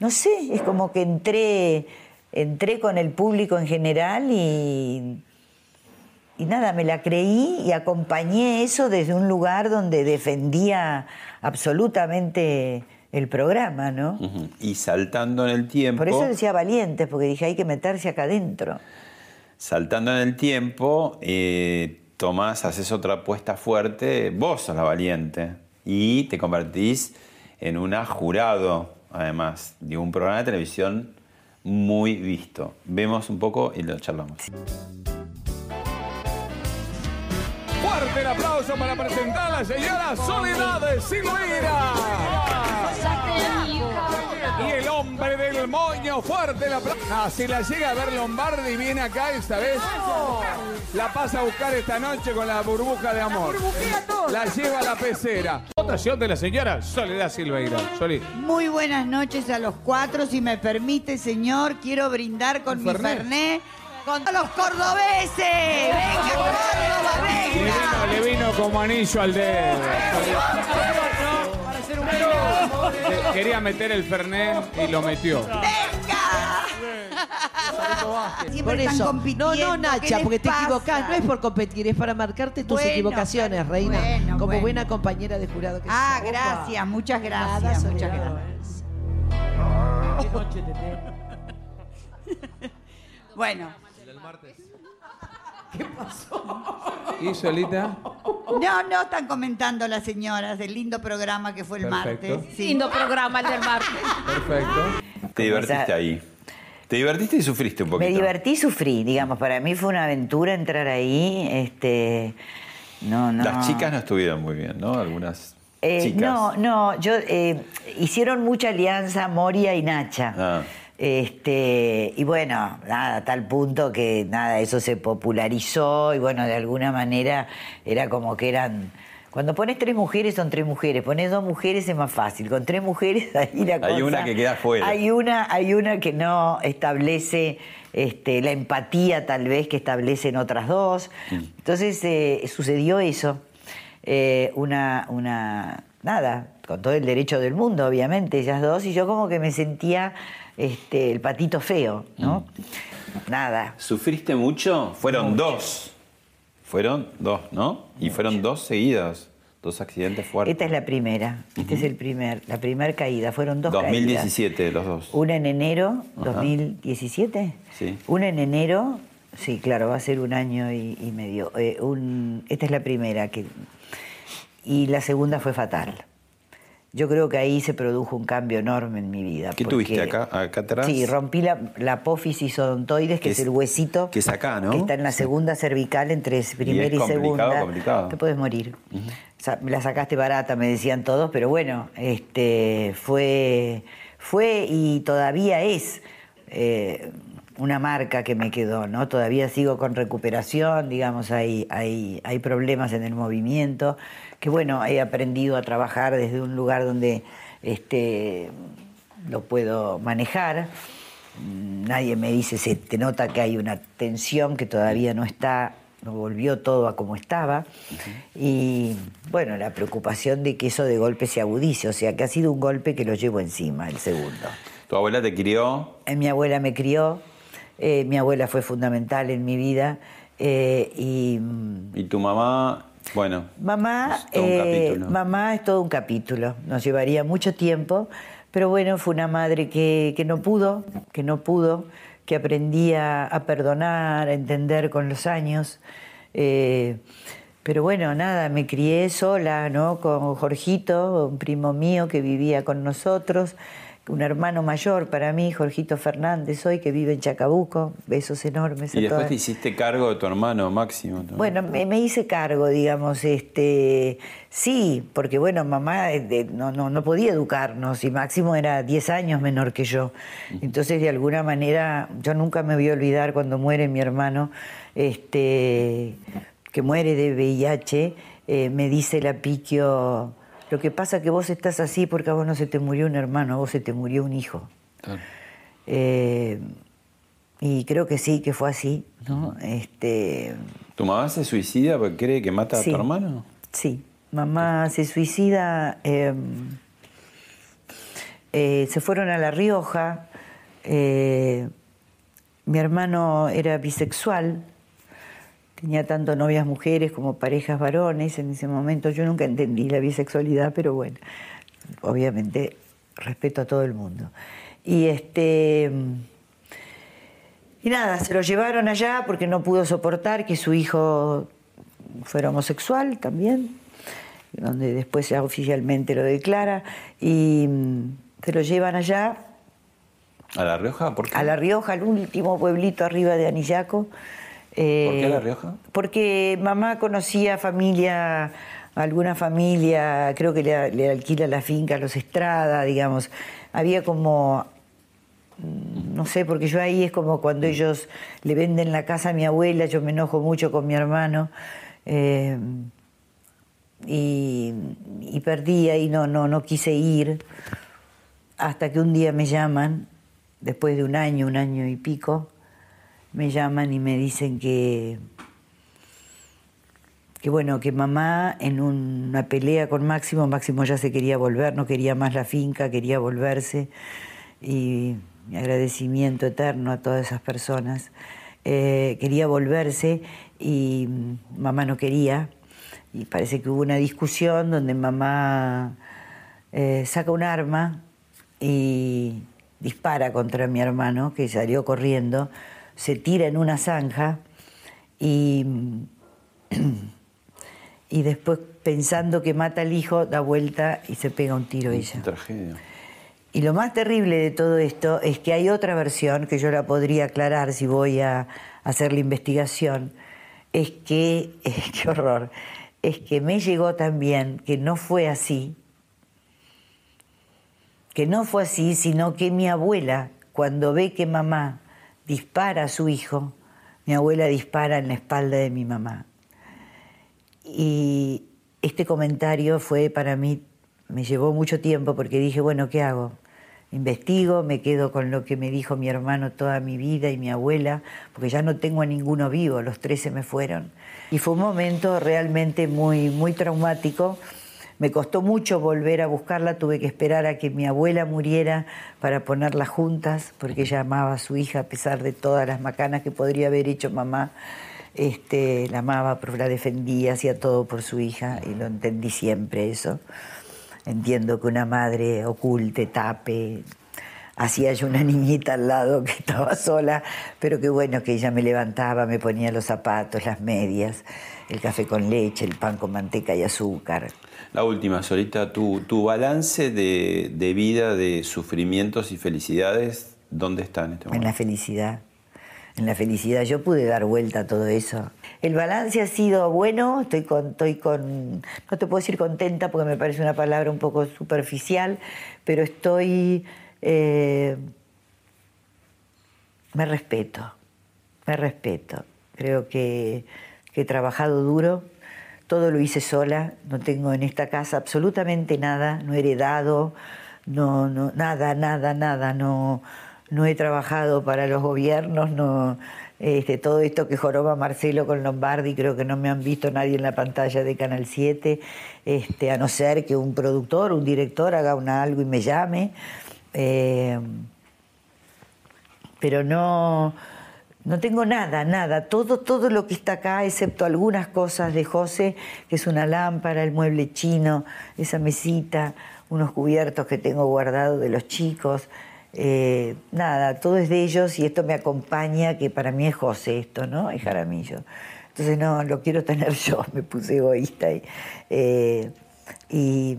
no sé, es como que entré, entré con el público en general y, y nada, me la creí y acompañé eso desde un lugar donde defendía absolutamente el programa, ¿no? Y saltando en el tiempo. Por eso decía valientes, porque dije, hay que meterse acá adentro. Saltando en el tiempo, eh, tomás, haces otra apuesta fuerte, vos sos la valiente. Y te convertís en una jurado, además, de un programa de televisión muy visto. Vemos un poco y lo charlamos. Fuerte el aplauso para presentar a la señora Soledad Silveira. Y el hombre del moño, fuerte el aplauso. Ah, si la llega a ver Lombardi, viene acá esta vez. La pasa a buscar esta noche con la burbuja de amor. La lleva a la pecera. Votación de la señora Soledad Silveira. Soli. Muy buenas noches a los cuatro. Si me permite, señor, quiero brindar con mi Fernet. fernet con todos los cordobeses. ¡Venga, Córdoba, Le venga! vino, le vino como anillo al dedo. Quería meter el Fernet y lo metió. Siempre Por están eso. No, no, ¿qué Nacha, porque te equivocás. No es por competir, es para marcarte tus Bueno, equivocaciones, claro, reina. bueno, como bueno. buena compañera de jurado que Ah, sos. gracias, muchas Nada, gracias, muchas Soledad. gracias. Bueno. ¿Qué pasó? ¿Y Solita? No, no están comentando las señoras del lindo programa que fue el Perfecto. martes. Lindo programa el del martes. Perfecto. Te divertiste ahí. Te divertiste y sufriste un poquito. Me divertí y sufrí, digamos, para mí fue una aventura entrar ahí, este, no, no. Las chicas no estuvieron muy bien, ¿no? Algunas Eh, chicas. No, no, yo eh, hicieron mucha alianza Moria y Nacha. Ah. Este, y bueno, nada, a tal punto que nada, eso se popularizó y bueno, de alguna manera era como que eran. Cuando pones tres mujeres son tres mujeres, pones dos mujeres es más fácil. Con tres mujeres ahí la Hay cosa- una que queda fuera. Hay una, hay una que no establece este, la empatía tal vez que establecen otras dos. Entonces eh, sucedió eso. Eh, una, una, nada, con todo el derecho del mundo, obviamente, ellas dos, y yo como que me sentía este, el patito feo, ¿no? Nada. ¿Sufriste mucho? Fueron dos. Fueron dos, ¿no? Y fueron dos seguidas. Dos accidentes fuertes. Esta es la primera, este es el primer, la primera caída, fueron dos caídas. 2017, los dos. Una en enero, Ajá. 2017. Sí. Una en enero, sí, claro, va a ser un año y, y medio. Eh, un- esta es la primera que. Y la segunda fue fatal. Yo creo que ahí se produjo un cambio enorme en mi vida. ¿Qué tuviste acá, acá atrás? Sí, rompí la, la apófisis odontoides, que Que es, es- el huesito que es acá, ¿no? que está en la segunda cervical entre primera y, complicado, segunda. complicado. Te puedes morir. Me la sacaste barata, me decían todos, pero bueno, este, fue, fue y todavía es eh, una marca que me quedó, ¿no? Todavía sigo con recuperación, digamos, hay, hay, hay problemas en el movimiento, que bueno, he aprendido a trabajar desde un lugar donde este, lo puedo manejar. Nadie me dice, se te nota que hay una tensión que todavía no está, no volvió todo a como estaba. Y bueno, la preocupación de que eso de golpe se agudice, o sea, que ha sido un golpe que lo llevo encima, el segundo. ¿Tu abuela te crió? Eh, Mi abuela me crió, eh, mi abuela fue fundamental en mi vida eh, y mm, ¿Y tu mamá? Bueno. Mamá, Es todo un eh, capítulo. mamá es todo un capítulo, nos llevaría mucho tiempo, pero bueno, fue una madre que, que no pudo, que no pudo, que aprendía a perdonar, a entender con los años. eh, pero bueno, nada, me crié sola, ¿no? Con Jorgito, un primo mío que vivía con nosotros, un hermano mayor para mí, Jorgito Fernández, hoy que vive en Chacabuco, besos enormes. a Y después todas. te hiciste cargo de tu hermano Máximo. también. Bueno, me, me hice cargo, digamos, este, sí, porque bueno, mamá eh, de- no, no, no podía educarnos y Máximo era 10 años menor que yo. Entonces, de alguna manera, yo nunca me voy a olvidar cuando muere mi hermano, este, que muere de VIH, eh, me dice la Piquio, lo que pasa que vos estás así porque a vos no se te murió un hermano, a vos se te murió un hijo. Eh, y creo que sí, que fue así, ¿no? Este, ¿Tu mamá se suicida porque cree que mata Sí. a tu hermano? Sí, mamá se suicida. eh, eh, se fueron a La Rioja. eh, mi hermano era bisexual. Tenía tanto novias mujeres como parejas varones en ese momento. Yo nunca entendí la bisexualidad, pero bueno, obviamente respeto a todo el mundo. Y este. Y nada, se lo llevaron allá porque no pudo soportar que su hijo fuera homosexual también, donde después ya oficialmente lo declara, y mm, se lo llevan allá ¿A La Rioja? ¿Por qué? a La Rioja, al último pueblito arriba de Anillaco. Eh, ¿Por qué La Rioja? Porque mamá conocía familia, alguna familia, creo que le, le alquila la finca a los Estrada, digamos. Había como, no sé, porque yo ahí es como cuando ellos le venden la casa a mi abuela, yo me enojo mucho con mi hermano. eh, y, y perdí ahí, no, no, no quise ir, hasta que un día me llaman, después de un año, un año y pico, me llaman y me dicen que, que bueno, que mamá en una pelea con Máximo, Máximo ya se quería volver, no quería más la finca, quería volverse, y mi agradecimiento eterno a todas esas personas, eh, quería volverse y mamá no quería, y parece que hubo una discusión donde mamá eh, saca un arma y dispara contra mi hermano, que salió corriendo, se tira en una zanja y, y después pensando que mata al hijo, da vuelta y se pega un tiro ella. Tragedia. Y lo más terrible de todo esto es que hay otra versión que yo la podría aclarar si voy a hacer la investigación. Es que, qué horror, es que me llegó también que no fue así, que no fue así, sino que mi abuela, cuando ve que mamá dispara a su hijo, mi abuela dispara en la espalda de mi mamá. Y este comentario fue para mí, me llevó mucho tiempo porque dije, bueno, ¿qué hago? Investigo, me quedo con lo que me dijo mi hermano toda mi vida y mi abuela, porque ya no tengo a ninguno vivo, los tres se me fueron. Y fue un momento realmente muy, muy traumático. Me costó mucho volver a buscarla, tuve que esperar a que mi abuela muriera para ponerlas juntas, porque ella amaba a su hija a pesar de todas las macanas que podría haber hecho mamá. Este, la amaba, la defendía, hacía todo por su hija y lo entendí siempre eso. Entiendo que una madre oculte, tape, hacía yo una niñita al lado que estaba sola, pero qué bueno que ella me levantaba, me ponía los zapatos, las medias, el café con leche, el pan con manteca y azúcar. La última, Solita, tu, tu balance de, de vida, de sufrimientos y felicidades, ¿dónde está en este En momento? la felicidad. En la felicidad. Yo pude dar vuelta a todo eso. El balance ha sido bueno, estoy con, estoy con, no te puedo decir contenta porque me parece una palabra un poco superficial, pero estoy, eh, me respeto, me respeto. Creo que, que he trabajado duro, todo lo hice sola, no tengo en esta casa absolutamente nada, no he heredado, no, no, nada, nada, nada, no, no he trabajado para los gobiernos, no, este, todo esto que joroba Marcelo con Lombardi, creo que no me han visto nadie en la pantalla de Canal 7, este, a no ser que un productor, un director haga una, algo y me llame. Eh, pero no, no tengo nada, nada. Todo, todo lo que está acá, excepto algunas cosas de José, que es una lámpara, el mueble chino, esa mesita, unos cubiertos que tengo guardados de los chicos. Eh, nada, todo es de ellos y esto me acompaña, que para mí es José esto, ¿no? Es Jaramillo. Entonces no, lo quiero tener yo, me puse egoísta. Y, eh, y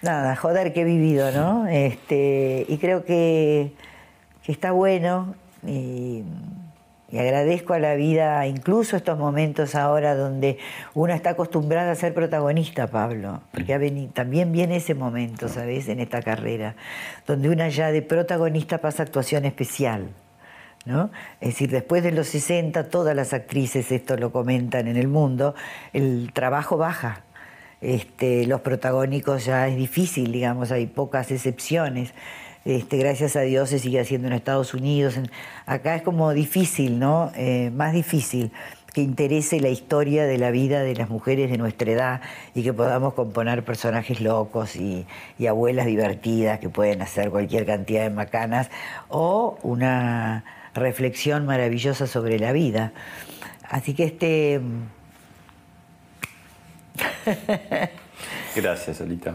nada, joder que he vivido, ¿no? Este, y creo que, que está bueno y, y agradezco a la vida, incluso estos momentos ahora donde uno está acostumbrado a ser protagonista, Pablo, porque ha también viene ese momento, ¿sabes?, en esta carrera, donde una ya de protagonista pasa a actuación especial. ¿No? Es decir, después de los 60, todas las actrices esto lo comentan en el mundo, el trabajo baja. Este, los protagónicos ya es difícil, digamos, hay pocas excepciones. Este, gracias a Dios se sigue haciendo en Estados Unidos. Acá es como difícil, ¿no? Eh, más difícil que interese la historia de la vida de las mujeres de nuestra edad y que podamos componer personajes locos y, y abuelas divertidas que pueden hacer cualquier cantidad de macanas o una reflexión maravillosa sobre la vida. Así que este... Gracias, Solita.